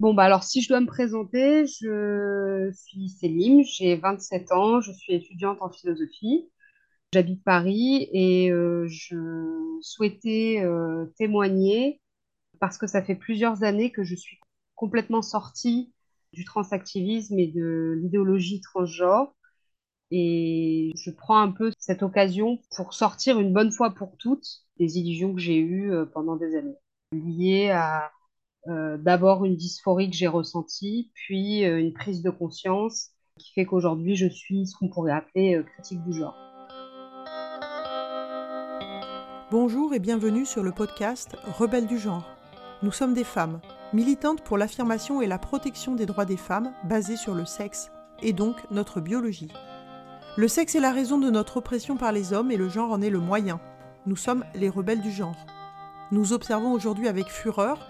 Bon, bah alors si je dois me présenter, je suis Céline, j'ai 27 ans, je suis étudiante en philosophie, j'habite Paris et euh, je souhaitais euh, témoigner parce que ça fait plusieurs années que je suis complètement sortie du transactivisme et de l'idéologie transgenre. Et je prends un peu cette occasion pour sortir une bonne fois pour toutes des illusions que j'ai eues euh, pendant des années liées à euh, d'abord une dysphorie que j'ai ressentie, puis euh, une prise de conscience qui fait qu'aujourd'hui je suis ce qu'on pourrait appeler euh, critique du genre. Bonjour et bienvenue sur le podcast Rebelles du genre. Nous sommes des femmes, militantes pour l'affirmation et la protection des droits des femmes basés sur le sexe, et donc notre biologie. Le sexe est la raison de notre oppression par les hommes et le genre en est le moyen. Nous sommes les rebelles du genre. Nous observons aujourd'hui avec fureur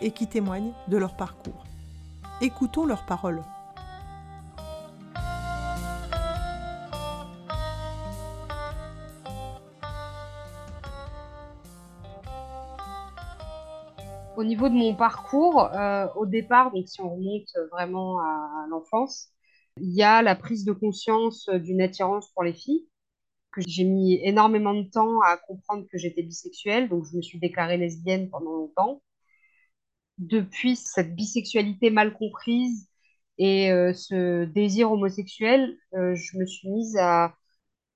et qui témoignent de leur parcours. Écoutons leurs paroles. Au niveau de mon parcours, euh, au départ, donc si on remonte vraiment à l'enfance, il y a la prise de conscience d'une attirance pour les filles, que j'ai mis énormément de temps à comprendre que j'étais bisexuelle, donc je me suis déclarée lesbienne pendant longtemps depuis cette bisexualité mal comprise et euh, ce désir homosexuel, euh, je me suis mise à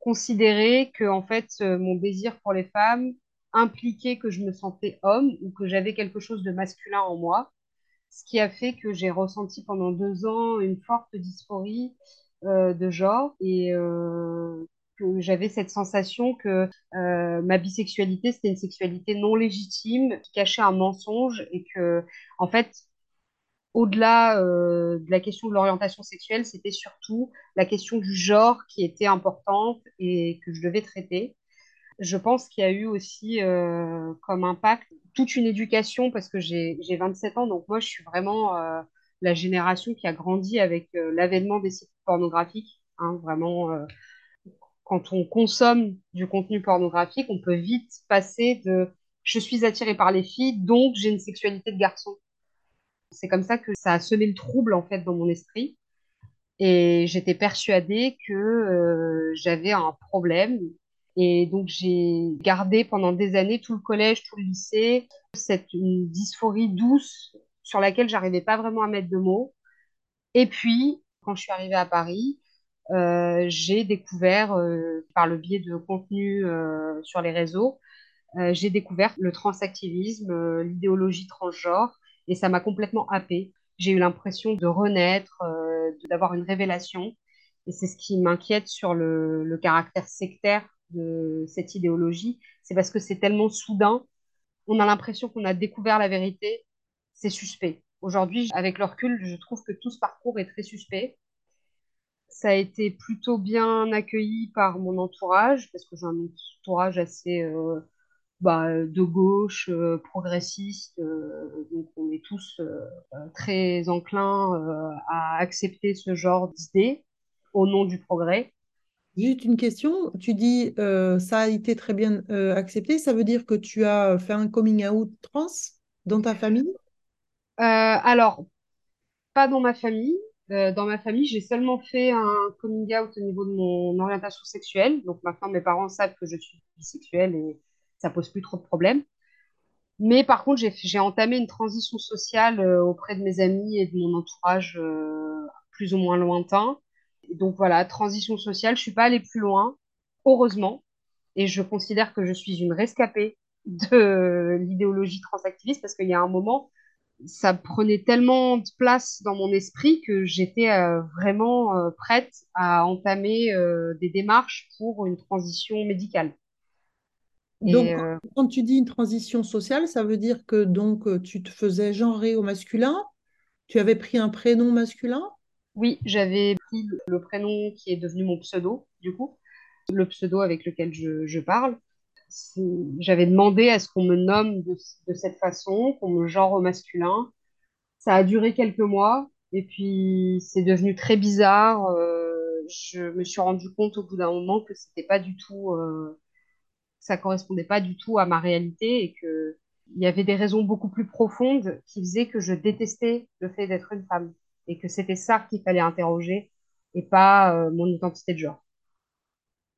considérer que en fait euh, mon désir pour les femmes impliquait que je me sentais homme ou que j'avais quelque chose de masculin en moi, ce qui a fait que j'ai ressenti pendant deux ans une forte dysphorie de genre et que j'avais cette sensation que euh, ma bisexualité, c'était une sexualité non légitime qui cachait un mensonge et que, en fait, au-delà euh, de la question de l'orientation sexuelle, c'était surtout la question du genre qui était importante et que je devais traiter. Je pense qu'il y a eu aussi euh, comme impact toute une éducation parce que j'ai 27 ans, donc moi je suis vraiment la génération qui a grandi avec l'avènement des sites pornographiques, hein, vraiment quand on consomme du contenu pornographique, on peut vite passer de je suis attirée par les filles, donc j'ai une sexualité de garçon. C'est comme ça que ça a semé le trouble en fait dans mon esprit. Et j'étais persuadée que euh, j'avais un problème. Et donc j'ai gardé pendant des années tout le collège, tout le lycée, cette dysphorie douce sur laquelle j'arrivais pas vraiment à mettre de mots. Et puis, quand je suis arrivée à Paris, j'ai découvert, euh, par le biais de contenus euh, sur les réseaux, j'ai découvert le transactivisme, l'idéologie transgenre, et ça m'a complètement happée. J'ai eu l'impression de renaître, d'avoir une révélation, et c'est ce qui m'inquiète sur le, le caractère sectaire de cette idéologie. C'est parce que c'est tellement soudain, on a l'impression qu'on a découvert la vérité, c'est suspect. Aujourd'hui, avec le recul, je trouve que tout ce parcours est très suspect ça a été plutôt bien accueilli par mon entourage, parce que j'ai un entourage assez euh, bah, de gauche, euh, progressiste, euh, donc on est tous très enclins à accepter ce genre d'idées au nom du progrès. Juste une question, tu dis ça a été très bien accepté, ça veut dire que tu as fait un coming out trans dans ta famille? alors, pas dans ma famille, euh, dans ma famille, j'ai seulement fait un coming out au niveau de mon orientation sexuelle. Donc maintenant, mes parents savent que je suis bisexuelle et ça pose plus trop de problèmes. Mais par contre, j'ai entamé une transition sociale euh, auprès de mes amis et de mon entourage euh, plus ou moins lointain. donc voilà, transition sociale, je suis pas allée plus loin, heureusement. Et je considère que je suis une rescapée de l'idéologie transactiviste parce qu'il y a un moment, ça prenait tellement de place dans mon esprit que j'étais euh, vraiment euh, prête à entamer euh, des démarches pour une transition médicale. Donc, quand tu dis une transition sociale, ça veut dire que donc tu te faisais genrer au masculin? Tu avais pris un prénom masculin? Oui, j'avais pris le prénom qui est devenu mon pseudo, du coup, le pseudo avec lequel je, je parle. J'avais demandé à ce qu'on me nomme de, de cette façon, qu'on me genre au masculin. Ça a duré quelques mois et puis c'est devenu très bizarre. Euh, je me suis rendu compte au bout d'un moment que c'était pas du tout, euh, ça correspondait pas du tout à ma réalité et que il y avait des raisons beaucoup plus profondes qui faisaient que je détestais le fait d'être une femme et que c'était ça qu'il fallait interroger et pas euh, mon identité de genre.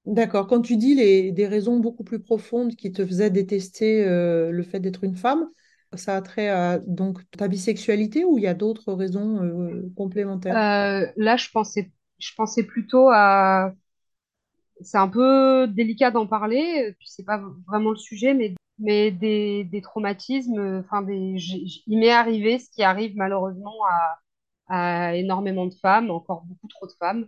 D'accord. Quand tu dis les, des raisons beaucoup plus profondes qui te faisaient détester euh, le fait d'être une femme, ça a trait à donc ta bisexualité ou il y a d'autres raisons euh, complémentaires? Euh, là, je pensais, je pensais plutôt à c'est un peu délicat d'en parler, puis c'est pas vraiment le sujet, mais, des, traumatismes, enfin des, il m'est arrivé ce qui arrive malheureusement à énormément de femmes, encore beaucoup trop de femmes.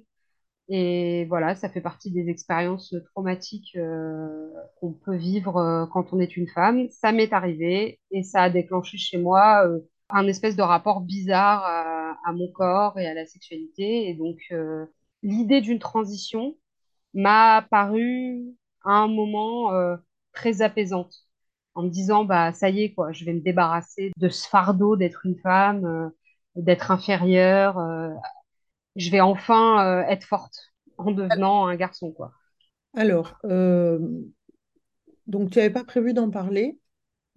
Et voilà, ça fait partie des expériences traumatiques euh, qu'on peut vivre euh, quand on est une femme. Ça m'est arrivé et ça a déclenché chez moi euh, un espèce de rapport bizarre à, à mon corps et à la sexualité. Et donc, euh, l'idée d'une transition, m'a paru à un moment euh, très apaisante, en me disant bah ça y est quoi, je vais me débarrasser de ce fardeau d'être une femme, euh, d'être inférieure, euh, je vais enfin euh, être forte en devenant un garçon quoi. Alors, euh, donc tu n'avais pas prévu d'en parler,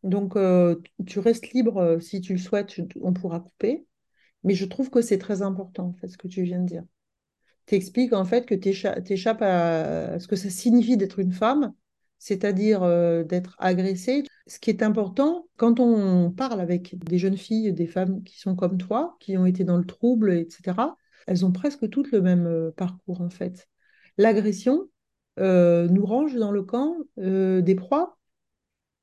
donc euh, tu restes libre si tu le souhaites, on pourra couper, mais je trouve que c'est très important en fait ce que tu viens de dire. T'expliques en fait que tu échappes à ce que ça signifie d'être une femme, c'est-à-dire d'être agressée. Ce qui est important, quand on parle avec des jeunes filles, des femmes qui sont comme toi, qui ont été dans le trouble, etc., elles ont presque toutes le même euh, parcours en fait. L'agression euh, nous range dans le camp euh, des proies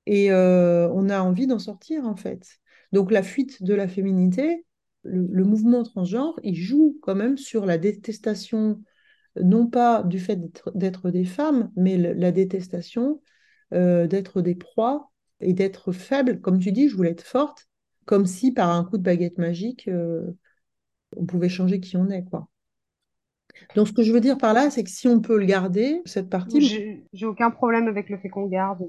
et on a envie d'en sortir en fait. Donc la fuite de la féminité, le, mouvement transgenre, il joue quand même sur la détestation, non pas du fait d'être des femmes, mais la détestation d'être des proies et d'être faible. Comme tu dis, je voulais être forte, comme si par un coup de baguette magique, on pouvait changer qui on est, quoi. Donc ce que je veux dire par là, c'est que si on peut le garder, cette partie, J'ai aucun problème avec le fait qu'on garde.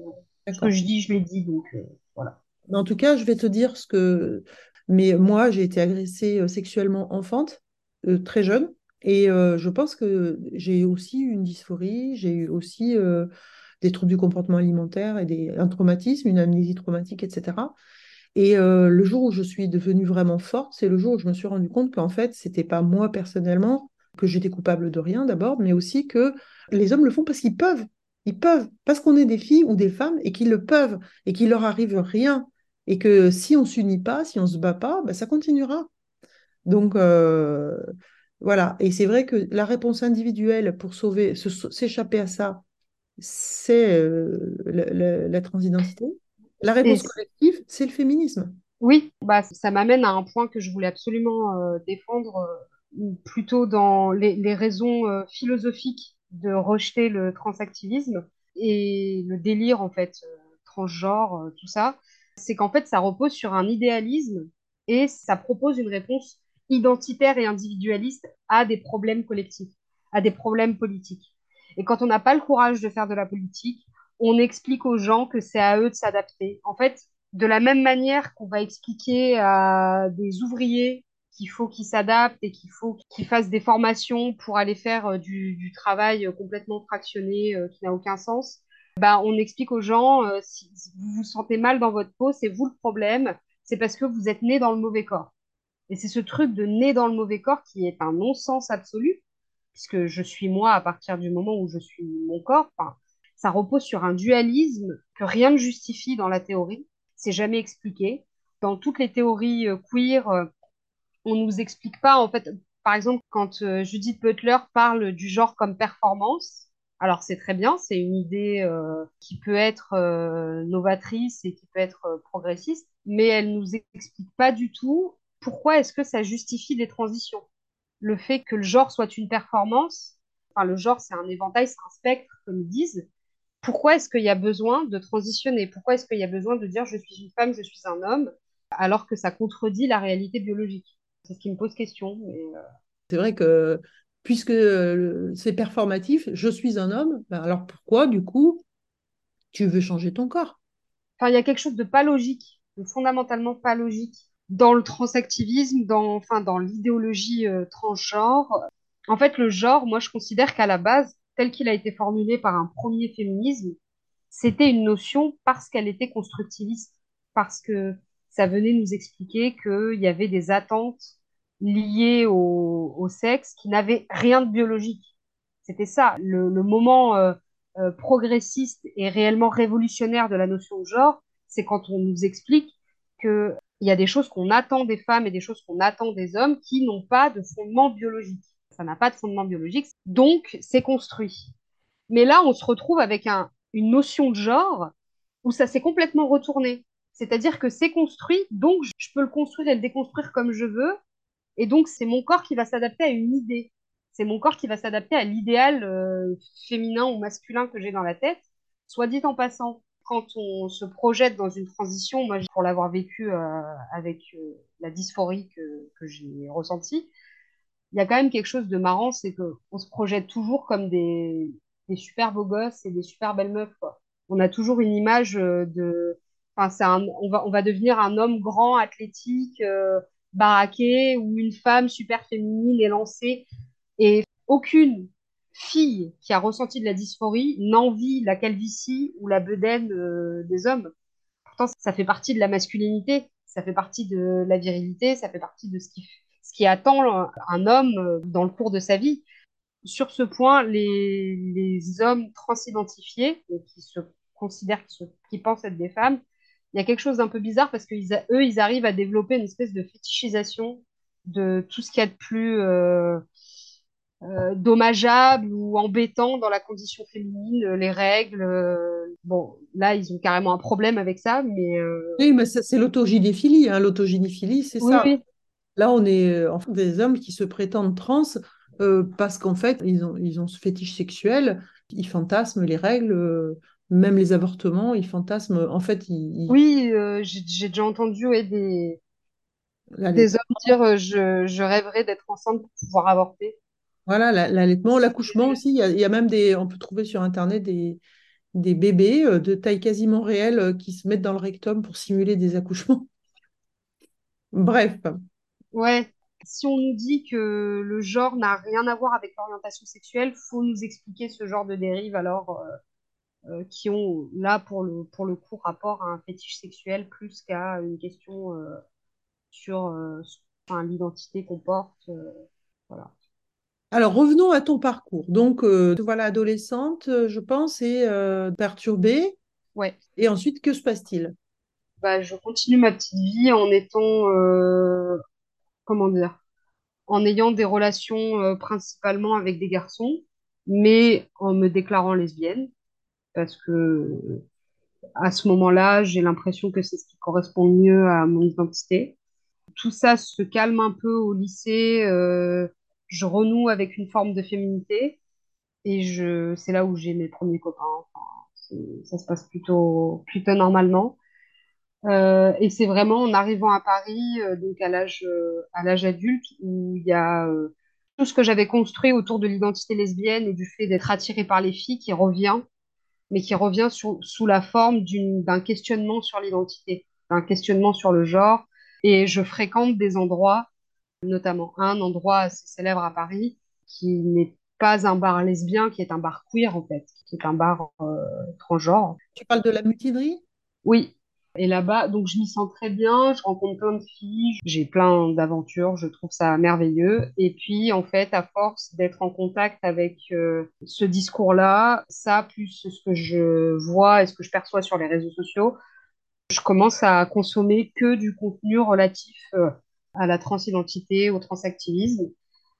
Ce que je dis, je l'ai dit, donc euh, voilà. En tout cas, je vais te dire ce que. Mais moi, j'ai été agressée euh, sexuellement enfante, euh, très jeune, et euh, je pense que j'ai aussi eu une dysphorie, j'ai eu aussi des troubles du comportement alimentaire et des... un traumatisme, une amnésie traumatique, etc. Et euh, le jour où je suis devenue vraiment forte, c'est le jour où je me suis rendu compte qu'en fait, c'était pas moi personnellement, que j'étais coupable de rien d'abord, mais aussi que les hommes le font parce qu'ils peuvent. Ils peuvent, parce qu'on est des filles ou des femmes et qu'ils le peuvent et qu'il leur arrive rien. Et que si on s'unit pas, si on se bat pas, ben, ça continuera. Donc euh, voilà. Et c'est vrai que la réponse individuelle pour sauver, s'échapper à ça, c'est euh, la transidentité. La réponse collective, c'est le féminisme. Oui, bah, ça m'amène à un point que je voulais absolument euh, défendre, euh, plutôt dans les, les raisons euh, philosophiques de rejeter le transactivisme et le délire, en fait, transgenre, tout ça. C'est qu'en fait, ça repose sur un idéalisme et ça propose une réponse identitaire et individualiste à des problèmes collectifs, à des problèmes politiques. Et quand on n'a pas le courage de faire de la politique, on explique aux gens que c'est à eux de s'adapter. En fait, de la même manière qu'on va expliquer à des ouvriers qu'il faut qu'ils s'adaptent et qu'il faut qu'ils fassent des formations pour aller faire euh, du, travail euh, complètement fractionné euh, qui n'a aucun sens, bah, on explique aux gens, si, vous vous sentez mal dans votre peau, c'est vous le problème, c'est parce que vous êtes né dans le mauvais corps. Et c'est ce truc de né dans le mauvais corps qui est un non-sens absolu, puisque je suis moi à partir du moment où je suis mon corps. Ça repose sur un dualisme que rien ne justifie dans la théorie. C'est jamais expliqué. Dans toutes les théories euh, queer, euh, on nous explique pas, en fait, par exemple, quand euh, Judith Butler parle du genre comme performance, alors c'est très bien, c'est une idée qui peut être novatrice et qui peut être progressiste, mais elle nous explique pas du tout pourquoi est-ce que ça justifie des transitions. Le fait que le genre soit une performance, enfin le genre c'est un éventail, c'est un spectre, comme ils disent, pourquoi est-ce qu'il y a besoin de transitionner? Pourquoi est-ce qu'il y a besoin de dire je suis une femme, je suis un homme, alors que ça contredit la réalité biologique? C'est ce qui me pose question. C'est vrai que puisque c'est performatif, je suis un homme, ben alors pourquoi du coup tu veux changer ton corps? Enfin, il y a quelque chose de pas logique, de fondamentalement pas logique dans le transactivisme, dans, enfin, dans l'idéologie transgenre. En fait, le genre, moi, je considère qu'à la base, tel qu'il a été formulé par un premier féminisme, c'était une notion parce qu'elle était constructiviste, parce que ça venait nous expliquer qu'il y avait des attentes liées au, sexe qui n'avaient rien de biologique. C'était ça, le, moment euh, euh, progressiste et réellement révolutionnaire de la notion de genre, c'est quand on nous explique qu'il y a des choses qu'on attend des femmes et des choses qu'on attend des hommes qui n'ont pas de fondement biologique. Ça n'a pas de fondement biologique, donc c'est construit. Mais là, on se retrouve avec un, une notion de genre où ça s'est complètement retourné. C'est-à-dire que c'est construit, donc je peux le construire et le déconstruire comme je veux. Et donc, c'est mon corps qui va s'adapter à une idée. C'est mon corps qui va s'adapter à l'idéal euh, féminin ou masculin que j'ai dans la tête. Soit dit en passant, quand on se projette dans une transition, moi, pour l'avoir vécu euh, avec euh, la dysphorie que j'ai ressentie, il y a quand même quelque chose de marrant, c'est qu'on se projette toujours comme des, des super beaux gosses et des super belles meufs. On a toujours une image euh, de, enfin, un, on va, devenir un homme grand, athlétique, euh, baraqué, ou une femme super féminine et lancée. Et aucune fille qui a ressenti de la dysphorie n'envie la calvitie ou la bedaine euh, des hommes. Pourtant, ça fait partie de la masculinité, ça fait partie de la virilité, ça fait partie de ce qui, qui attend un homme dans le cours de sa vie sur ce point, les, les hommes transidentifiés, qui se considèrent, qui, pensent être des femmes, il y a quelque chose d'un peu bizarre parce qu'eux, ils arrivent à développer une espèce de fétichisation de tout ce qu'il y a de plus euh, euh, dommageable ou embêtant dans la condition féminine, les règles. bon, là, ils ont carrément un problème avec ça, mais... Euh, oui, mais c'est l'autogynéphilie. Hein. L'autogynéphilie, c'est ça. Là, on est en fait, des hommes qui se prétendent trans euh, parce qu'en fait, ils ont, ils ont ce fétiche sexuel, ils fantasment les règles, euh, même les avortements, ils fantasment. En fait, ils, Oui, euh, j'ai déjà entendu des, des hommes dire je, je rêverais d'être enceinte pour pouvoir avorter. Voilà, l'allaitement, l'accouchement aussi. Il y, a, il y, a, même des. On peut trouver sur Internet des, des bébés de taille quasiment réelle qui se mettent dans le rectum pour simuler des accouchements. Bref. Ouais, si on nous dit que le genre n'a rien à voir avec l'orientation sexuelle, faut nous expliquer ce genre de dérives alors euh, euh, qui ont là pour le, pour le coup rapport à un fétiche sexuel plus qu'à une question euh, sur l'identité qu'on porte. voilà. Alors revenons à ton parcours. Donc voilà, adolescente, je pense, et perturbée. Ouais. Et ensuite, que se passe-t-il? Bah, je continue ma petite vie en étant comment dire, en ayant des relations euh, principalement avec des garçons, mais en me déclarant lesbienne, parce que à ce moment-là, j'ai l'impression que c'est ce qui correspond mieux à mon identité. Tout ça se calme un peu au lycée, euh, je renoue avec une forme de féminité, et je, c'est là où j'ai mes premiers copains. Ça se passe plutôt, plutôt normalement. Euh, et c'est vraiment en arrivant à Paris, euh, donc à l'âge euh, à l'âge adulte, où il y a tout ce que j'avais construit autour de l'identité lesbienne et du fait d'être attirée par les filles qui revient, mais qui revient sous la forme d'un questionnement sur l'identité, d'un questionnement sur le genre. Et je fréquente des endroits, notamment un endroit assez célèbre à Paris, qui n'est pas un bar lesbien, qui est un bar queer en fait, qui est un bar transgenre. Tu parles de la mutinerie Oui, et là-bas, donc je m'y sens très bien, je rencontre plein de filles, j'ai plein d'aventures, je trouve ça merveilleux. Et puis, en fait, à force d'être en contact avec euh, ce discours-là, ça, plus ce que je vois et ce que je perçois sur les réseaux sociaux, je commence à consommer que du contenu relatif euh, à la transidentité, au transactivisme.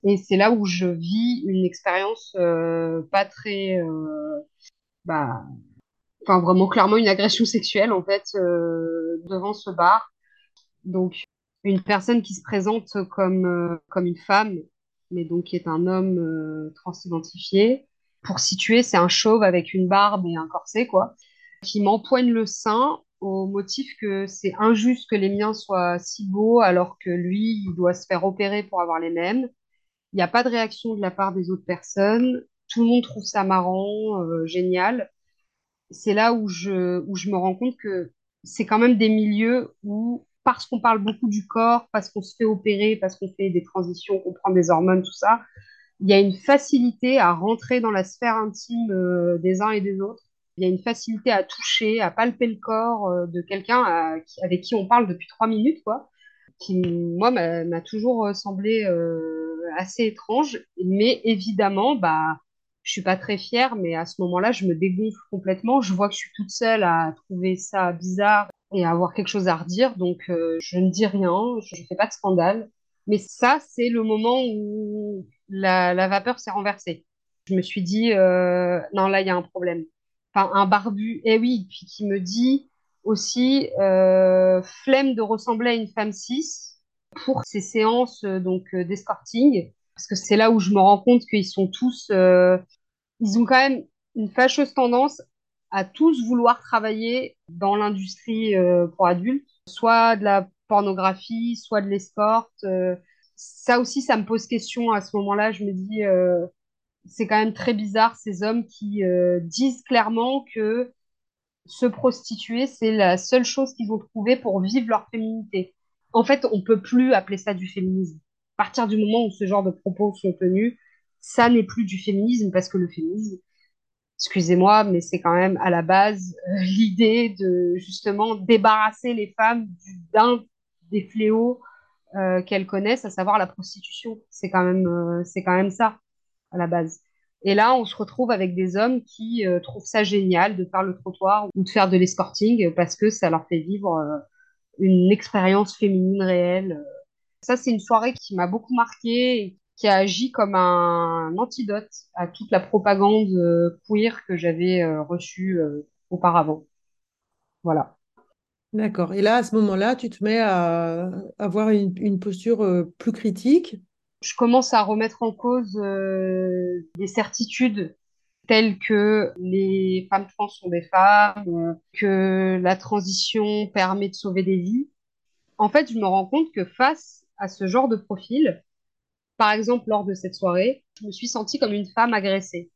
Et c'est là où je vis une expérience euh, pas très... bah, enfin vraiment clairement une agression sexuelle en fait euh, devant ce bar. Donc une personne qui se présente comme euh, comme une femme, mais donc qui est un homme euh, transidentifié. Pour situer, c'est un chauve avec une barbe et un corset quoi, qui m'empoigne le sein au motif que c'est injuste que les miens soient si beaux alors que lui, il doit se faire opérer pour avoir les mêmes. Il n'y a pas de réaction de la part des autres personnes. Tout le monde trouve ça marrant, génial. C'est là où je, où je me rends compte que c'est quand même des milieux où, parce qu'on parle beaucoup du corps, parce qu'on se fait opérer, parce qu'on fait des transitions, qu'on prend des hormones, tout ça, il y a une facilité à rentrer dans la sphère intime euh, des uns et des autres. Il y a une facilité à toucher, à palper le corps euh, de quelqu'un euh, avec qui on parle depuis trois minutes, quoi, qui, moi, m'a toujours semblé assez étrange. Mais évidemment, bah, je suis pas très fière, mais à ce moment-là, je me dégonfle complètement. Je vois que je suis toute seule à trouver ça bizarre et à avoir quelque chose à redire. Donc, je ne dis rien, je ne fais pas de scandale. Mais ça, c'est le moment où la, vapeur s'est renversée. Je me suis dit, euh, non, là, il y a un problème. Enfin, un barbu, eh oui, puis qui me dit aussi, euh, flemme de ressembler à une femme cis pour ces séances euh, donc euh, d'escorting, parce que c'est là où je me rends compte qu'ils sont tous, euh, ils ont quand même une fâcheuse tendance à tous vouloir travailler dans l'industrie euh, pour adultes, soit de la pornographie, soit de l'escorte. Euh, ça aussi, ça me pose question à ce moment-là. Je me dis, c'est quand même très bizarre ces hommes qui disent clairement que se prostituer, c'est la seule chose qu'ils ont trouvée pour vivre leur féminité. En fait, on peut plus appeler ça du féminisme. Partir du moment où ce genre de propos sont tenus, ça n'est plus du féminisme parce que le féminisme, excusez-moi, mais c'est quand même à la base euh, l'idée de justement débarrasser les femmes d'un des fléaux euh, qu'elles connaissent, à savoir la prostitution. C'est quand même, euh, c'est quand même ça à la base. Et là, on se retrouve avec des hommes qui trouvent ça génial de faire le trottoir ou de faire de l'escorting parce que ça leur fait vivre une expérience féminine réelle. Ça, c'est une soirée qui m'a beaucoup marquée et qui a agi comme un antidote à toute la propagande euh, queer que j'avais euh, reçue euh, auparavant. Voilà. D'accord. Et là, à ce moment-là, tu te mets à avoir une, une posture plus critique? Je commence à remettre en cause euh, des certitudes telles que les femmes trans sont des femmes, que la transition permet de sauver des vies. En fait, je me rends compte que face à ce genre de profil, par exemple lors de cette soirée, je me suis sentie comme une femme agressée.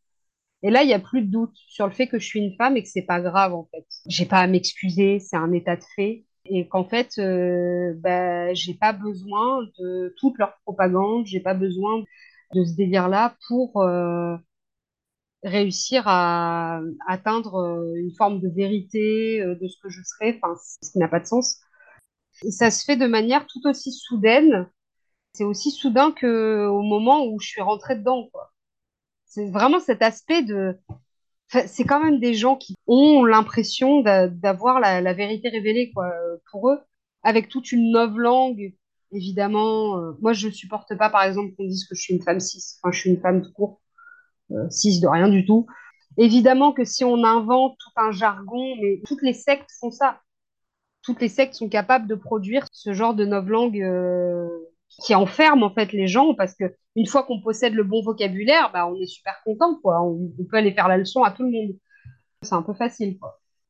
Et là, il n'y a plus de doute sur le fait que je suis une femme et que c'est pas grave en fait. J'ai pas à m'excuser, c'est un état de fait. Et qu'en fait, euh, bah, j'ai pas besoin de toute leur propagande, j'ai pas besoin de ce délire-là pour euh, réussir à atteindre euh, une forme de vérité euh, de ce que je serais, ce qui n'a pas de sens. Et ça se fait de manière tout aussi soudaine. C'est aussi soudain que au moment où je suis rentrée dedans. C'est vraiment cet aspect de c'est quand même des gens qui ont l'impression d'a- d'avoir la, vérité révélée, quoi, pour eux, avec toute une novlangue, évidemment. euh, moi, je supporte pas, par exemple, qu'on dise que je suis une femme cis. Enfin, je suis une femme tout court, euh, cis de rien du tout. Évidemment que si on invente tout un jargon, mais toutes les sectes font ça. Toutes les sectes sont capables de produire ce genre de novlangue euh, qui enferme en fait les gens parce que une fois qu'on possède le bon vocabulaire, bah, on est super content, quoi. On, peut aller faire la leçon à tout le monde. C'est un peu facile.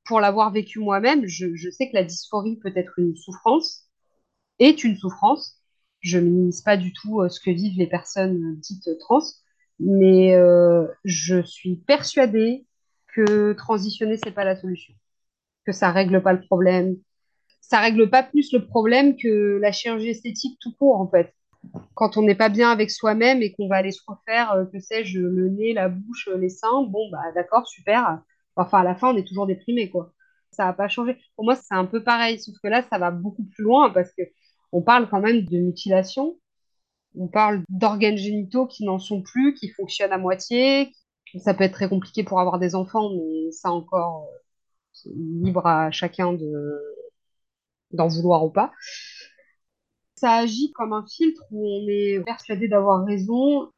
Pour l'avoir vécu moi-même, je, sais que la dysphorie peut être une souffrance, est une souffrance. Je minimise pas du tout euh, ce que vivent les personnes euh, dites trans, mais euh, je suis persuadée que transitionner, c'est pas la solution, que ça règle pas le problème. Ça règle pas plus le problème que la chirurgie esthétique tout court, en fait. Quand on n'est pas bien avec soi-même et qu'on va aller se refaire, euh, que sais-je, le nez, la bouche, euh, les seins, bon, bah d'accord, super. Enfin, à la fin, on est toujours déprimé, quoi. Ça n'a pas changé. Pour moi, c'est un peu pareil, sauf que là, ça va beaucoup plus loin parce que on parle quand même de mutilation. On parle d'organes génitaux qui n'en sont plus, qui fonctionnent à moitié. Ça peut être très compliqué pour avoir des enfants, mais ça encore, euh, libre à chacun de d'en vouloir ou pas. Ça agit comme un filtre où on est persuadé d'avoir raison.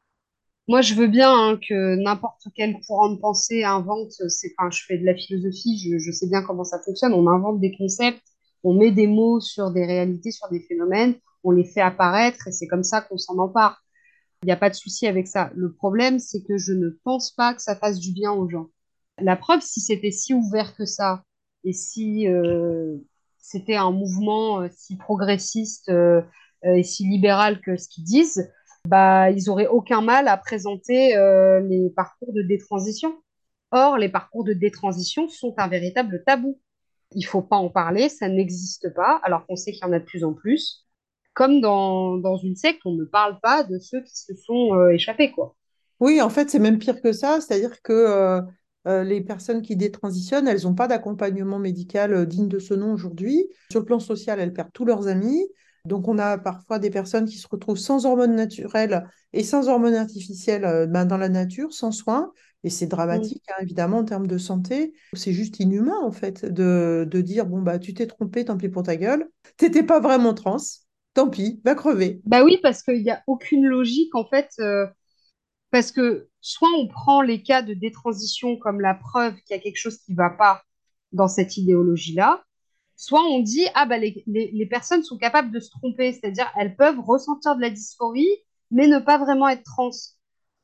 Moi, je veux bien hein, que n'importe quel courant de pensée invente, enfin, je fais de la philosophie, je, je sais bien comment ça fonctionne, on invente des concepts, on met des mots sur des réalités, sur des phénomènes, on les fait apparaître et c'est comme ça qu'on s'en empare. Il n'y a pas de souci avec ça. Le problème, c'est que je ne pense pas que ça fasse du bien aux gens. La preuve, si c'était si ouvert que ça, et si c'était un mouvement si progressiste et si libéral que ce qu'ils disent, bah, ils auraient aucun mal à présenter les parcours de détransition. Or, les parcours de détransition sont un véritable tabou. Il faut pas en parler, ça n'existe pas, alors qu'on sait qu'il y en a de plus en plus. Comme dans, dans une secte, on ne parle pas de ceux qui se sont euh, échappés, quoi. Oui, en fait, c'est même pire que ça, c'est-à-dire que euh, euh, les personnes qui détransitionnent, elles n'ont pas d'accompagnement médical digne de ce nom aujourd'hui. Sur le plan social, elles perdent tous leurs amis. Donc, on a parfois des personnes qui se retrouvent sans hormones naturelles et sans hormones artificielles ben, dans la nature, sans soins. Et c'est dramatique, hein, évidemment, en termes de santé. C'est juste inhumain, en fait, de, de dire bon, bah, tu t'es trompé, tant pis pour ta gueule. T'étais pas vraiment trans. Tant pis, va crever. Bah oui, parce qu'il n'y a aucune logique, en fait. Euh, parce que soit on prend les cas de détransition comme la preuve qu'il y a quelque chose qui ne va pas dans cette idéologie-là, soit on dit ah bah les, les, personnes sont capables de se tromper, c'est-à-dire elles peuvent ressentir de la dysphorie, mais ne pas vraiment être trans.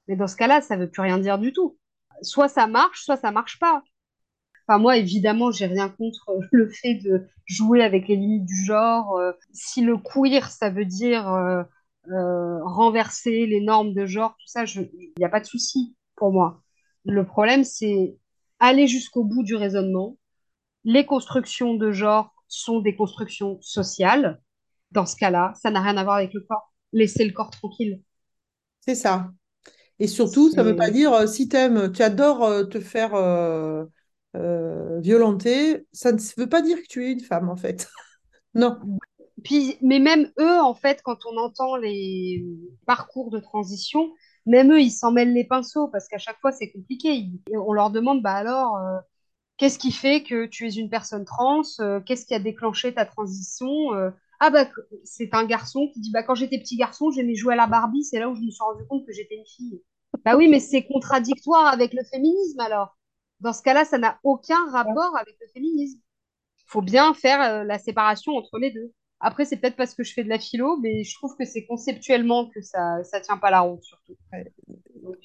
Mais dans ce cas-là, ça ne veut plus rien dire du tout soit ça marche, soit ça marche pas. Enfin, moi, évidemment, j'ai rien contre le fait de jouer avec les limites du genre. Euh, si le queer, ça veut dire euh, euh, renverser les normes de genre, tout ça, il n'y a pas de souci pour moi. Le problème, c'est aller jusqu'au bout du raisonnement. Les constructions de genre sont des constructions sociales. Dans ce cas-là, ça n'a rien à voir avec le corps. Laissez le corps tranquille. C'est ça. Et surtout, ça ne veut pas dire euh, si aimes, tu adores euh, te faire euh, violenter, ça ne veut pas dire que tu es une femme en fait. non. Puis, mais même eux, en fait, quand on entend les parcours de transition, même eux, ils s'en mêlent les pinceaux parce qu'à chaque fois, c'est compliqué. on leur demande, bah alors, qu'est-ce qui fait que tu es une personne trans Qu'est-ce qui a déclenché ta transition ah bah c'est un garçon qui dit bah quand j'étais petit garçon j'aimais jouer à la Barbie c'est là où je me suis rendu compte que j'étais une fille. Bah oui mais c'est contradictoire avec le féminisme alors. Dans ce cas-là ça n'a aucun rapport avec le féminisme. Il faut bien faire euh, la séparation entre les deux après c'est peut-être parce que je fais de la philo mais je trouve que c'est conceptuellement que ça ça tient pas la route surtout euh,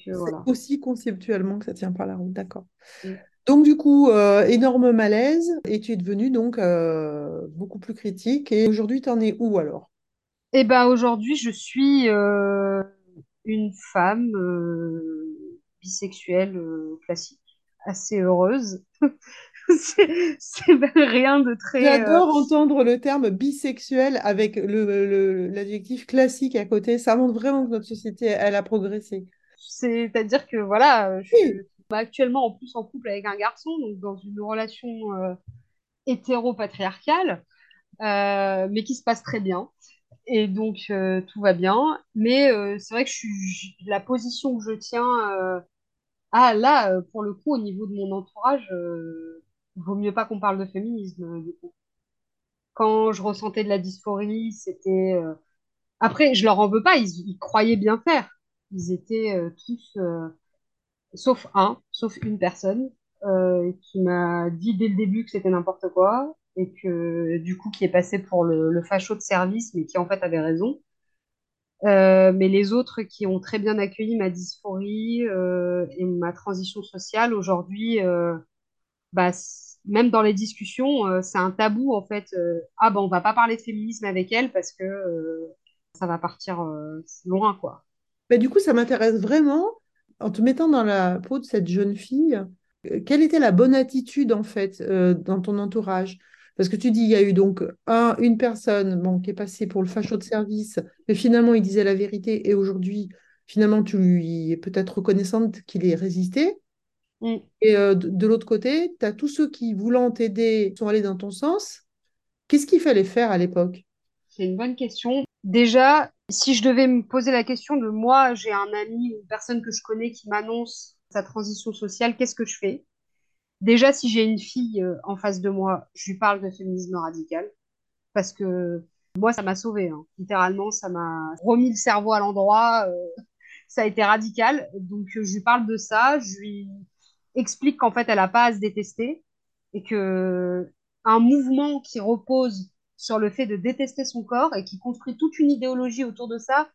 c'est aussi conceptuellement que ça tient pas la route d'accord mm. Donc du coup, euh, énorme malaise et tu es devenue donc euh, beaucoup plus critique. Et aujourd'hui, tu en es où alors? Eh ben aujourd'hui, je suis euh, une femme bisexuelle classique, assez heureuse. C'est rien de très. J'adore entendre le terme bisexuel avec le, l'adjectif classique à côté. Ça montre vraiment que notre société, elle a progressé. C'est-à-dire que voilà, je, bah, actuellement en plus en couple avec un garçon, donc dans une relation euh, hétéro-patriarcale, euh, mais qui se passe très bien. Et donc euh, tout va bien. Mais c'est vrai que je suis, la position que je tiens, ah là, pour le coup, au niveau de mon entourage, vaut mieux pas qu'on parle de féminisme, coup. Quand je ressentais de la dysphorie, c'était. Après, je leur en veux pas, ils, croyaient bien faire. Ils étaient tous sauf un, sauf une personne euh, qui m'a dit dès le début que c'était n'importe quoi et que du coup qui est passé pour le, le facho de service mais qui en fait avait raison. Euh, mais les autres qui ont très bien accueilli ma dysphorie euh, et ma transition sociale aujourd'hui, bah, même dans les discussions, c'est un tabou en fait. ah ben on va pas parler de féminisme avec elle parce que ça va partir loin quoi. Mais du coup, ça m'intéresse vraiment en te mettant dans la peau de cette jeune fille, euh, quelle était la bonne attitude en fait euh, dans ton entourage? Parce que tu dis, il y a eu donc un, une personne bon, qui est passée pour le facho de service, mais finalement il disait la vérité et aujourd'hui, finalement, tu lui es peut-être reconnaissante qu'il ait résisté. Mm. Et euh, de, l'autre côté, tu as tous ceux qui, voulant t'aider, sont allés dans ton sens. Qu'est-ce qu'il fallait faire à l'époque? C'est une bonne question. Déjà, si je devais me poser la question de moi, j'ai un ami ou une personne que je connais qui m'annonce sa transition sociale, qu'est-ce que je fais? Déjà, si j'ai une fille euh, en face de moi, je lui parle de féminisme radical parce que moi, ça m'a sauvé. Hein. Littéralement, ça m'a remis le cerveau à l'endroit. Euh, ça a été radical. Donc, je lui parle de ça. Je lui explique qu'en fait, elle n'a pas à se détester et que un mouvement qui repose sur le fait de détester son corps et qui construit toute une idéologie autour de ça,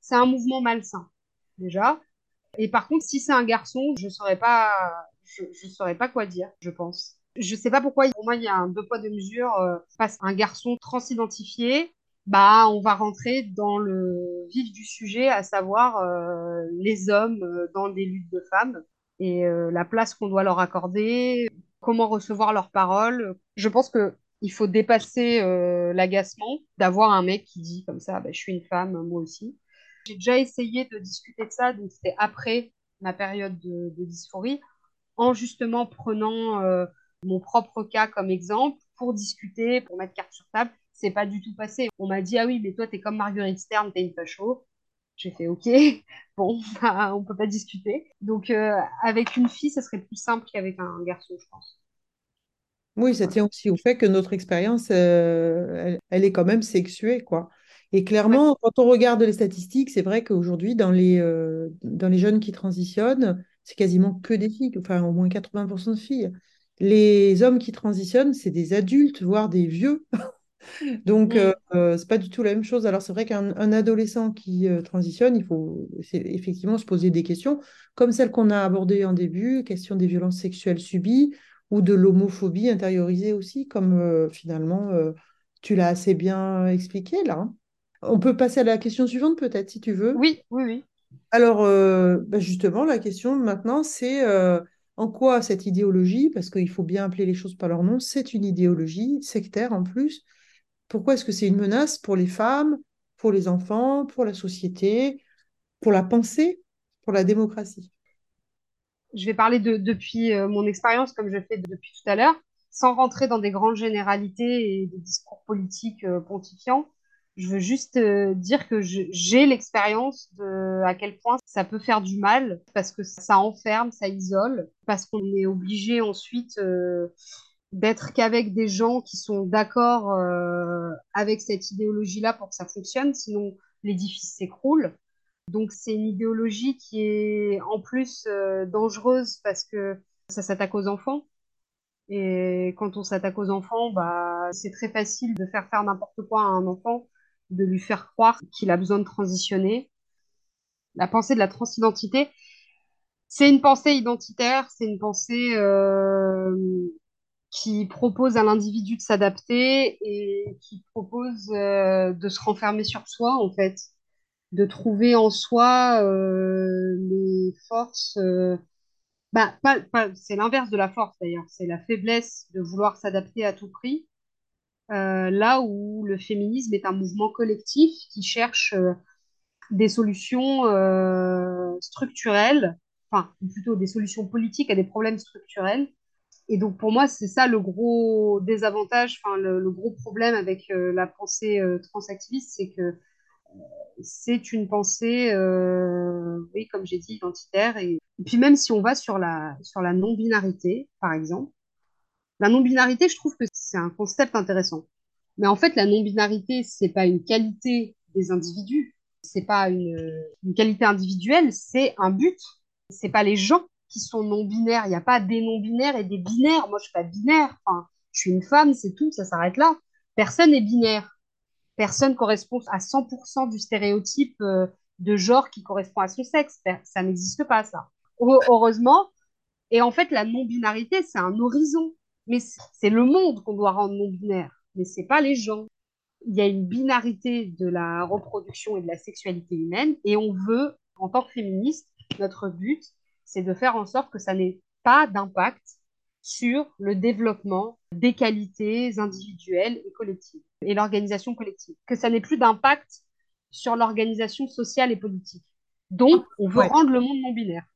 c'est un mouvement malsain, déjà. Et par contre, si c'est un garçon, je ne saurais pas, je, saurais pas quoi dire, je pense. Je sais pas pourquoi, pour moi, il y a un deux poids, deux mesures. Euh, face à un garçon transidentifié, bah, on va rentrer dans le vif du sujet, à savoir euh, les hommes euh, dans des luttes de femmes et euh, la place qu'on doit leur accorder, comment recevoir leurs paroles. Je pense que il faut dépasser euh, l'agacement d'avoir un mec qui dit comme ça, bah, je suis une femme, moi aussi. J'ai déjà essayé de discuter de ça, donc c'était après ma période de, dysphorie, en justement prenant euh, mon propre cas comme exemple pour discuter, pour mettre carte sur table. C'est pas du tout passé. On m'a dit, ah oui, mais toi, t'es comme Marguerite Stern, t'es une facho. J'ai fait, ok, bon, bah, on peut pas discuter. Donc, euh, avec une fille, ça serait plus simple qu'avec un garçon, je pense. Oui, ça tient aussi au fait que notre expérience, euh, elle, elle est quand même sexuée, quoi. Et Ouais. clairement, quand on regarde les statistiques, c'est vrai qu'aujourd'hui, dans les, euh, dans les jeunes qui transitionnent, c'est quasiment que des filles, enfin au moins 80% de filles. Les hommes qui transitionnent, c'est des adultes, voire des vieux. Donc, euh, Mm. euh, c'est pas du tout la même chose. Alors, c'est vrai qu'un un adolescent qui euh, transitionne, il faut effectivement se poser des questions, comme celles qu'on a abordées en début, question des violences sexuelles subies ou de l'homophobie intériorisée aussi, comme euh, finalement tu l'as assez bien expliqué là. hein. On peut passer à la question suivante peut-être, si tu veux. Oui, oui, oui. Alors, bah, justement, la question maintenant, c'est en quoi cette idéologie, parce qu'il faut bien appeler les choses par leur nom, c'est une idéologie sectaire en plus pourquoi est-ce que c'est une menace pour les femmes, pour les enfants, pour la société, pour la pensée, pour la démocratie? Je vais parler de, depuis euh, mon expérience, comme je fais depuis tout à l'heure, sans rentrer dans des grandes généralités et des discours politiques euh, pontifiants. Je veux juste euh, dire que j'ai l'expérience de à quel point ça peut faire du mal parce que ça enferme, ça isole, parce qu'on est obligé ensuite d'être qu'avec des gens qui sont d'accord euh, avec cette idéologie-là pour que ça fonctionne, sinon l'édifice s'écroule. Donc c'est une idéologie qui est en plus euh, dangereuse parce que ça s'attaque aux enfants. Et quand on s'attaque aux enfants, bah, c'est très facile de faire faire n'importe quoi à un enfant, de lui faire croire qu'il a besoin de transitionner. La pensée de la transidentité, c'est une pensée identitaire, c'est une pensée euh, qui propose à l'individu de s'adapter et qui propose euh, de se renfermer sur soi, en fait, de trouver en soi euh, les forces. euh, bah, pas, c'est l'inverse de la force d'ailleurs, c'est la faiblesse de vouloir s'adapter à tout prix. là où le féminisme est un mouvement collectif qui cherche des solutions structurelles, enfin, plutôt des solutions politiques à des problèmes structurels et donc pour moi, c'est ça le gros désavantage, le, gros problème avec euh, la pensée euh, transactiviste, c'est que c'est une pensée, euh, oui, comme j'ai dit, identitaire. Et, et puis même si on va sur la, sur la non-binarité, par exemple, la non-binarité, je trouve que c'est un concept intéressant. Mais en fait, la non-binarité, c'est pas une qualité des individus, c'est pas une, une qualité individuelle, c'est un but. C'est pas les gens qui sont non-binaires. Il n'y a pas des non-binaires et des binaires. Moi, je suis pas binaire. Enfin, je suis une femme, c'est tout, ça s'arrête là. Personne n'est binaire. Personne correspond à 100% du stéréotype euh, de genre qui correspond à son sexe. Ça n'existe pas, ça. Heureusement. Et en fait, la non-binarité, c'est un horizon. Mais c'est le monde qu'on doit rendre non-binaire. Mais c'est pas les gens il y a une binarité de la reproduction et de la sexualité humaine, et on veut, en tant que féministe, notre but, c'est de faire en sorte que ça n'ait pas d'impact sur le développement des qualités individuelles et collectives, et l'organisation collective, que ça n'ait plus d'impact sur l'organisation sociale et politique. Donc, on veut Ouais. rendre le monde non binaire.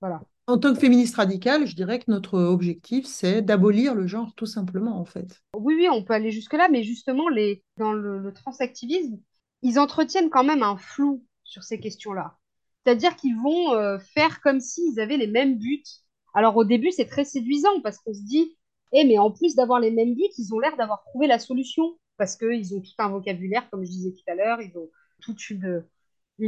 Voilà. En tant que féministe radicale, je dirais que notre objectif, c'est d'abolir le genre, tout simplement, en fait. Oui, oui, on peut aller jusque-là, mais justement, les, dans le, le transactivisme, ils entretiennent quand même un flou sur ces questions-là. C'est-à-dire qu'ils vont euh, faire comme s'ils avaient les mêmes buts. Alors au début, c'est très séduisant parce qu'on se dit, eh, mais en plus d'avoir les mêmes buts, ils ont l'air d'avoir trouvé la solution parce qu'ils ont tout un vocabulaire, comme je disais tout à l'heure, ils ont toute une,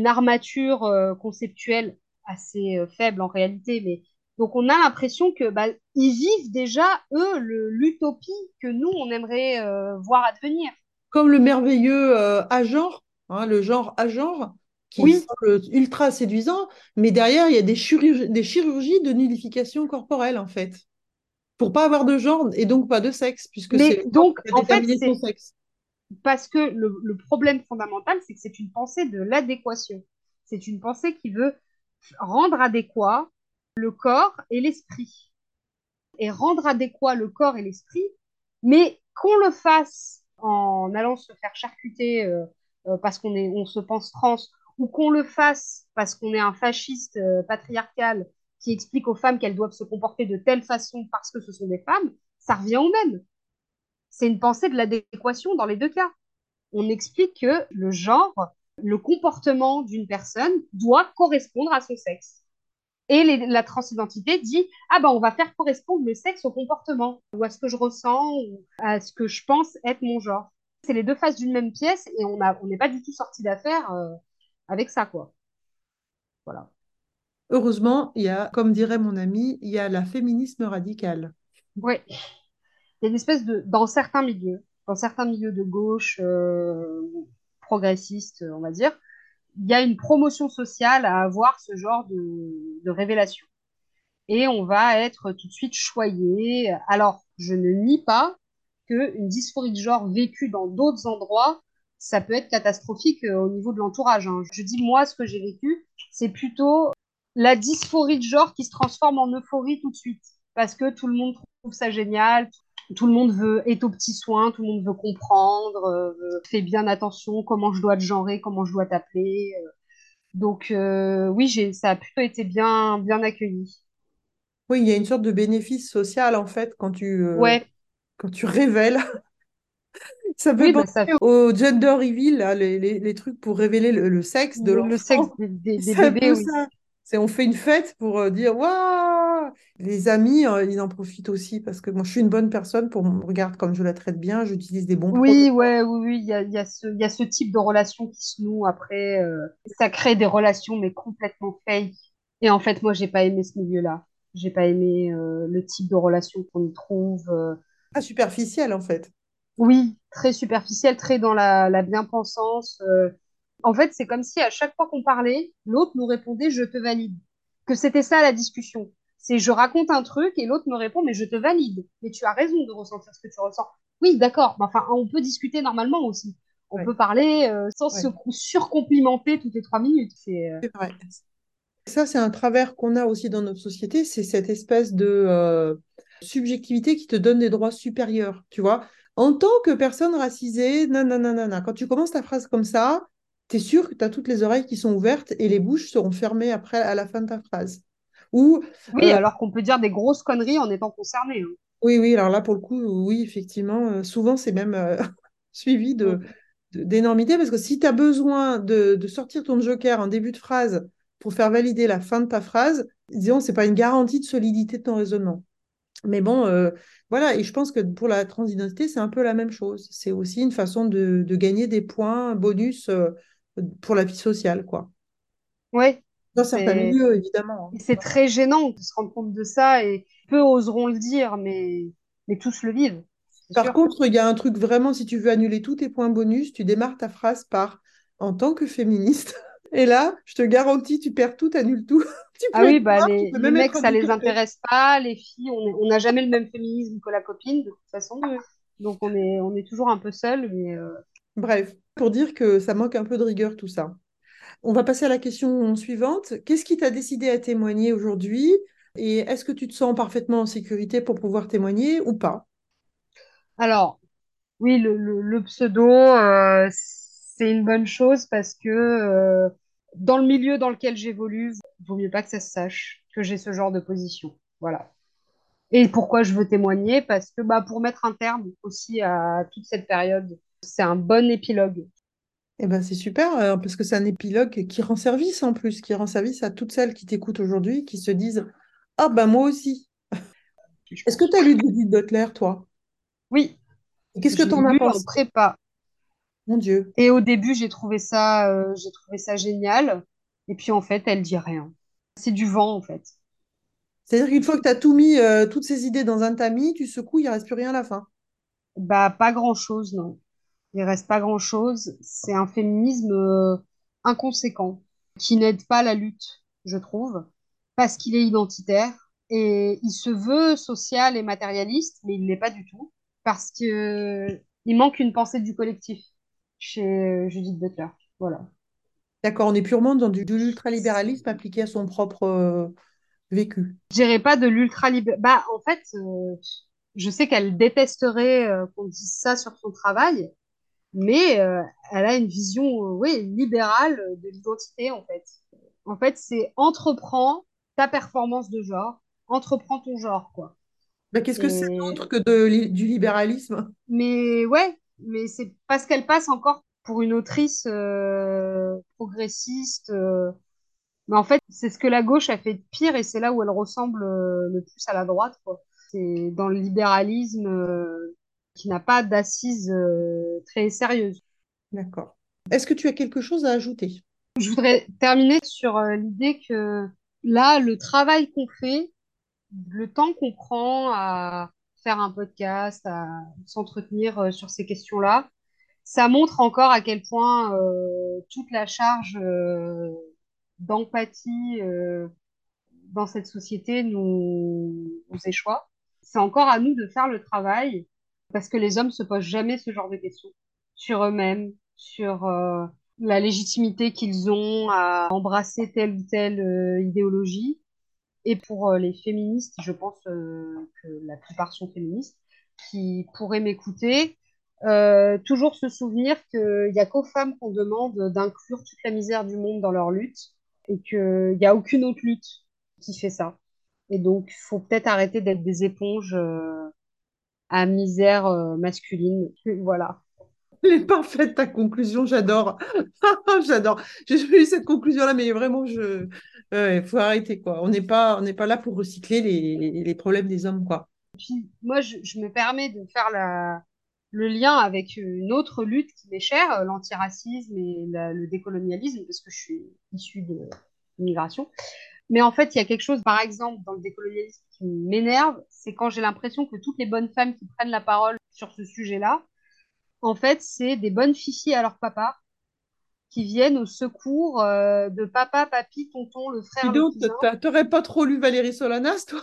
armature euh, conceptuelle assez euh, faible en réalité, donc on a l'impression que bah, ils vivent déjà eux l'utopie que nous on aimerait voir advenir. Comme le merveilleux euh, A-genre, hein, le genre A-genre, qui Oui, semble ultra séduisant, mais derrière, il y a des chirurgies, des chirurgies de nullification corporelle, en fait. pour pas avoir de genre et donc pas de sexe, puisque c'est donc, en fait, son sexe. parce que le, le problème fondamental, c'est que c'est une pensée de l'adéquation. C'est une pensée qui veut rendre adéquat le corps et l'esprit. Et rendre adéquat le corps et l'esprit, mais qu'on le fasse en allant se faire charcuter euh, euh, parce qu'on on se pense trans, ou qu'on le fasse parce qu'on est un fasciste euh, patriarcal qui explique aux femmes qu'elles doivent se comporter de telle façon parce que ce sont des femmes, ça revient au même. C'est une pensée de l'adéquation dans les deux cas. On explique que le genre, le comportement d'une personne doit correspondre à son sexe. Et la transidentité dit ah ben on va faire correspondre le sexe au comportement ou à ce que je ressens ou à ce que je pense être mon genre. C'est les deux faces d'une même pièce et on n'est pas du tout sorti d'affaire euh, avec ça quoi. Voilà. Heureusement, il y a, comme dirait mon ami, il y a la féminisme radical. Ouais. Il y a une espèce de dans certains milieux, dans certains milieux de gauche euh, progressistes, on va dire, il y a une promotion sociale à avoir ce genre de, de révélation. Et on va être tout de suite choyé. Alors, je ne nie pas qu'une dysphorie de genre vécue dans d'autres endroits, ça peut être catastrophique euh, au niveau de l'entourage. hein. Je dis, moi, ce que j'ai vécu, c'est plutôt la dysphorie de genre qui se transforme en euphorie tout de suite. Parce que tout le monde trouve ça génial, tout le monde veut être aux petits soins, tout le monde veut comprendre, euh, fait bien attention comment je dois te genrer, comment je dois t'appeler. euh. Donc euh, oui, j'ai, ça a plutôt été bien, bien accueilli. Oui, il y a une sorte de bénéfice social en fait quand tu, euh, Ouais, quand tu révèles. Ça fait oui, bah ça, au gender reveal, là, les, les- les trucs pour révéler le, le sexe de le, le sexe l'enfant. des, bébés, oui. C'est on fait une fête pour euh, dire waouh. Les amis, euh, ils en profitent aussi parce que moi, je suis une bonne personne pour me regarde comme je la traite bien, j'utilise des bons produits. Oui, ouais, oui, oui, il y a, y a y a ce type de relation qui se noue après. euh, ça crée des relations, mais complètement fake. Et en fait, moi, j'ai pas aimé ce milieu-là. J'ai pas aimé euh, le type de relation qu'on y trouve. euh, Pas superficiel en fait. Oui, très superficiel, très dans la, la bien-pensance. euh. En fait, c'est comme si à chaque fois qu'on parlait, l'autre nous répondait je te valide. Que c'était ça la discussion. C'est je raconte un truc et l'autre me répond mais je te valide. Mais tu as raison de ressentir ce que tu ressens. Oui, d'accord. Mais enfin, on peut discuter normalement aussi. On Ouais, peut parler euh, sans se surcomplimenter toutes les trois minutes. C'est euh, c'est vrai. Ça, c'est un travers qu'on a aussi dans notre société, c'est cette espèce de euh, subjectivité qui te donne des droits supérieurs, tu vois. En tant que personne racisée, nanana, quand tu commences ta phrase comme ça, tu es sûr que tu as toutes les oreilles qui sont ouvertes et les bouches seront fermées après à la fin de ta phrase. Ou, oui, euh, alors qu'on peut dire des grosses conneries en étant concerné. hein. oui, oui, alors là, pour le coup, oui, effectivement, euh, souvent, c'est même euh, suivi de, de- d'énormité parce que si tu as besoin de, de sortir ton joker en début de phrase pour faire valider la fin de ta phrase, disons, c'est pas une garantie de solidité de ton raisonnement. Mais bon, euh, voilà, et je pense que pour la transidentité, c'est un peu la même chose. C'est aussi une façon de, de gagner des points bonus euh, pour la vie sociale, quoi. Ouais, Dans certains milieux, évidemment. Et c'est très gênant de se rendre compte de ça et peu oseront le dire, mais, mais tous le vivent, Par sûr. contre, il y a un truc vraiment, si tu veux annuler tous tes points bonus, tu démarres ta phrase par en tant que féministe. Et là, je te garantis, tu perds tout, annules tout. Tu Ah oui, bah noir, tu les, peux les mecs, ça les intéresse pas, les filles, on n'a jamais le même féminisme que la copine, de toute façon. Donc on est, on est toujours un peu seul, mais euh, Bref, pour dire que ça manque un peu de rigueur tout ça. On va passer à la question suivante. Qu'est-ce qui t'a décidé à témoigner aujourd'hui? Et est-ce que tu te sens parfaitement en sécurité pour pouvoir témoigner ou pas? alors, oui, le, le, le pseudo, euh, c'est une bonne chose parce que euh, dans le milieu dans lequel j'évolue, vaut mieux pas que ça se sache que j'ai ce genre de position. Voilà. Et pourquoi je veux témoigner? Parce que bah, pour mettre un terme aussi à toute cette période, c'est un bon épilogue. Eh ben, c'est super, euh, parce que c'est un épilogue qui rend service en plus, qui rend service à toutes celles qui t'écoutent aujourd'hui, qui se disent, Ah ben moi aussi. Est-ce que tu as lu Judith Butler, toi? Oui, qu'est-ce que tu en as en pensé? prépa. Mon Dieu. Et au début, j'ai trouvé ça, euh, j'ai trouvé ça génial. Et puis en fait, elle dit rien. C'est du vent en fait. C'est-à-dire qu'une fois que tu as tout mis, euh, toutes ces idées dans un tamis, tu secoues, il ne reste plus rien à la fin. Bah pas grand-chose, non. Il reste pas grand-chose. C'est un féminisme euh, inconséquent qui n'aide pas la lutte, je trouve, parce qu'il est identitaire Et il se veut social et matérialiste, mais il ne l'est pas du tout, parce que il manque une pensée du collectif chez Judith Butler. Voilà. D'accord, on est purement dans du, de l'ultralibéralisme appliqué à son propre euh, vécu. Je dirais pas de l'ultralibéralisme. Bah, en fait, euh, je sais qu'elle détesterait euh, qu'on dise ça sur son travail, mais elle a une vision, oui, libérale de l'identité, en fait. En fait, c'est entreprends ta performance de genre, entreprends ton genre, quoi. Mais qu'est-ce que c'est autre que de, du libéralisme? Mais ouais, mais c'est parce qu'elle passe encore pour une autrice euh, progressiste. Euh. Mais en fait, c'est ce que la gauche a fait de pire et c'est là où elle ressemble euh, le plus à la droite. C'est dans le libéralisme qui n'a pas d'assises très sérieuses. D'accord. Est-ce que tu as quelque chose à ajouter? Je voudrais terminer sur l'idée que là, le travail qu'on fait, le temps qu'on prend à faire un podcast, à s'entretenir sur ces questions-là, ça montre encore à quel point euh, toute la charge euh, d'empathie euh, dans cette société nous, nous échoue. C'est encore à nous de faire le travail parce que les hommes se posent jamais ce genre de questions sur eux-mêmes, sur la légitimité qu'ils ont à embrasser telle ou telle idéologie. Et pour les féministes, je pense que la plupart sont féministes, qui pourraient m'écouter, euh, toujours se souvenir qu'il n'y a qu'aux femmes qu'on demande d'inclure toute la misère du monde dans leur lutte et qu'il n'y a aucune autre lutte qui fait ça. Et donc, il faut peut-être arrêter d'être des éponges euh, à misère euh, masculine. Voilà. Elle est parfaite ta conclusion, j'adore. j'adore. J'ai eu cette conclusion-là, mais vraiment, je, il faut arrêter quoi. On n'est pas, pas là pour recycler les, les, problèmes des hommes quoi. Puis moi, je, me permets de faire la, le lien avec une autre lutte qui m'est chère, euh, l'antiracisme et le décolonialisme, parce que je suis issue de l'immigration. Mais en fait, il y a quelque chose, par exemple, dans le décolonialisme qui m'énerve, c'est quand j'ai l'impression que toutes les bonnes femmes qui prennent la parole sur ce sujet-là, en fait, c'est des bonnes fichiers à leur papa qui viennent au secours euh, de papa, papy, tonton, le frère. Dis donc, t'aurais pas trop lu Valérie Solanas, toi?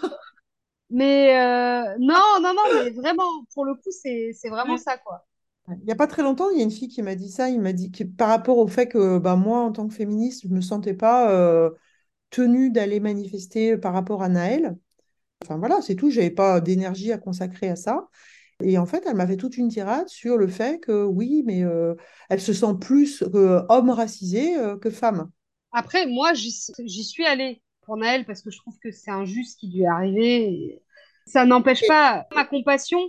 Mais euh, non, non, non, mais vraiment, pour le coup, c'est vraiment ça, quoi. Il n'y a pas très longtemps, il y a une fille qui m'a dit ça. Il m'a dit que par rapport au fait que bah, moi, en tant que féministe, je ne me sentais pas euh, tenue d'aller manifester par rapport à Naël. Enfin voilà, c'est tout. Je n'avais pas d'énergie à consacrer à ça. Et en fait, elle m'a fait toute une tirade sur le fait que oui, mais euh, elle se sent plus homme racisé que femme. Après, moi, j'y suis allée pour Naël parce que je trouve que c'est injuste qui lui est arrivé. Ça n'empêche pas ma compassion.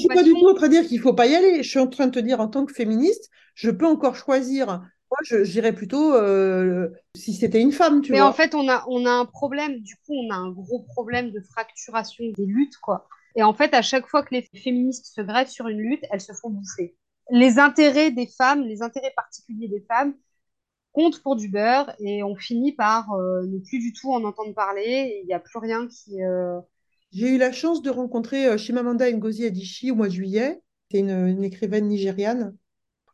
Je suis pas du tout en train de dire qu'il faut pas y aller. Je suis en train de te dire en tant que féministe, je peux encore choisir. Moi, j'irais plutôt euh, si c'était une femme, tu Mais vois. en fait, on a, on a un problème. Du coup, on a un gros problème de fracturation des luttes, quoi. Et en fait, à chaque fois que les féministes se grèvent sur une lutte, elles se font bouffer. Les intérêts des femmes, les intérêts particuliers des femmes, compte pour du beurre et on finit par euh, ne plus du tout en entendre parler. Il n'y a plus rien qui. Euh, J'ai eu la chance de rencontrer euh, Shimamanda Ngozi Adichie au mois de juillet. C'est une, écrivaine nigériane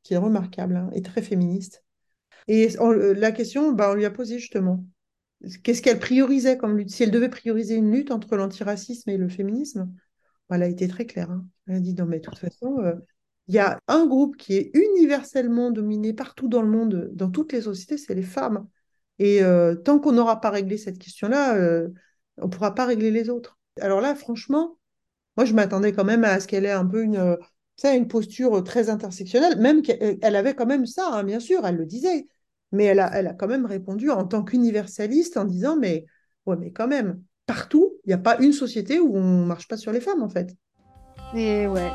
qui est remarquable hein, et très féministe. Et la question, bah, on lui a posé justement qu'est-ce qu'elle priorisait comme lutte? Si elle devait prioriser une lutte entre l'antiracisme et le féminisme, elle a été très claire. Hein. Elle a dit non, mais de toute façon, il y a un groupe qui est universellement dominé partout dans le monde, dans toutes les sociétés, c'est les femmes. Et euh, tant qu'on n'aura pas réglé cette question-là, euh, on ne pourra pas régler les autres. Alors là, franchement, moi, je m'attendais quand même à ce qu'elle ait un peu une, une posture très intersectionnelle, même qu'elle avait quand même ça, hein, bien sûr, elle le disait. Mais elle a, elle a quand même répondu en tant qu'universaliste en disant, mais, ouais, mais quand même, partout, il n'y a pas une société où on ne marche pas sur les femmes, en fait. Et ouais.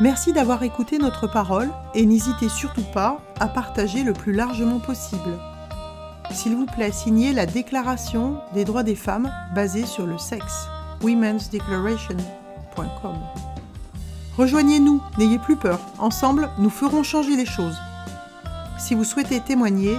Merci d'avoir écouté notre parole et n'hésitez surtout pas à partager le plus largement possible. S'il vous plaît, signez la Déclaration des droits des femmes basée sur le sexe, womensdeclaration.com. Rejoignez-nous, n'ayez plus peur, ensemble nous ferons changer les choses. Si vous souhaitez témoigner,